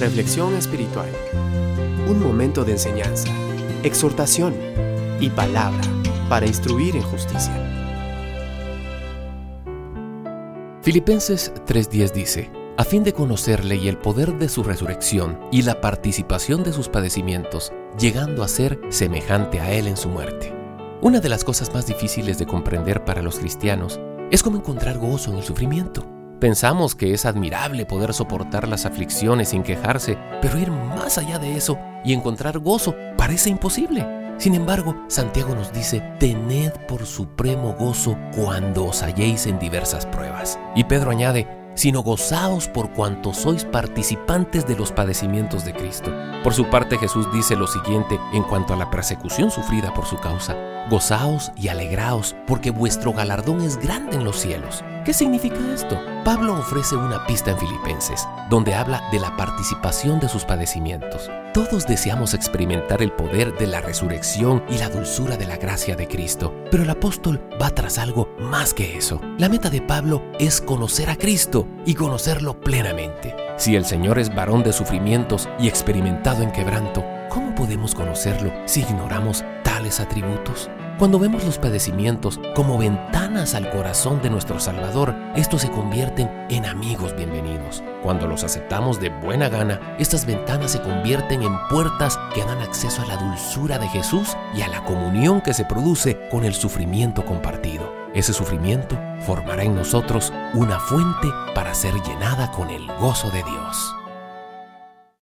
Reflexión espiritual. Un momento de enseñanza, exhortación y palabra para instruir en justicia. Filipenses 3:10 dice, a fin de conocerle y el poder de su resurrección y la participación de sus padecimientos, llegando a ser semejante a él en su muerte. Una de las cosas más difíciles de comprender para los cristianos es cómo encontrar gozo en el sufrimiento. Pensamos que es admirable poder soportar las aflicciones sin quejarse, pero ir más allá de eso y encontrar gozo parece imposible. Sin embargo, Santiago nos dice, tened por supremo gozo cuando os halléis en diversas pruebas. Y Pedro añade, sino gozaos por cuanto sois participantes de los padecimientos de Cristo. Por su parte Jesús dice lo siguiente en cuanto a la persecución sufrida por su causa, gozaos y alegraos porque vuestro galardón es grande en los cielos. ¿Qué significa esto? Pablo ofrece una pista en Filipenses, donde habla de la participación de sus padecimientos. Todos deseamos experimentar el poder de la resurrección y la dulzura de la gracia de Cristo, pero el apóstol va tras algo más que eso. La meta de Pablo es conocer a Cristo y conocerlo plenamente. Si el Señor es varón de sufrimientos y experimentado en quebranto, ¿cómo podemos conocerlo si ignoramos atributos? Cuando vemos los padecimientos como ventanas al corazón de nuestro Salvador, estos se convierten en amigos bienvenidos. Cuando los aceptamos de buena gana, estas ventanas se convierten en puertas que dan acceso a la dulzura de Jesús y a la comunión que se produce con el sufrimiento compartido. Ese sufrimiento formará en nosotros una fuente para ser llenada con el gozo de Dios.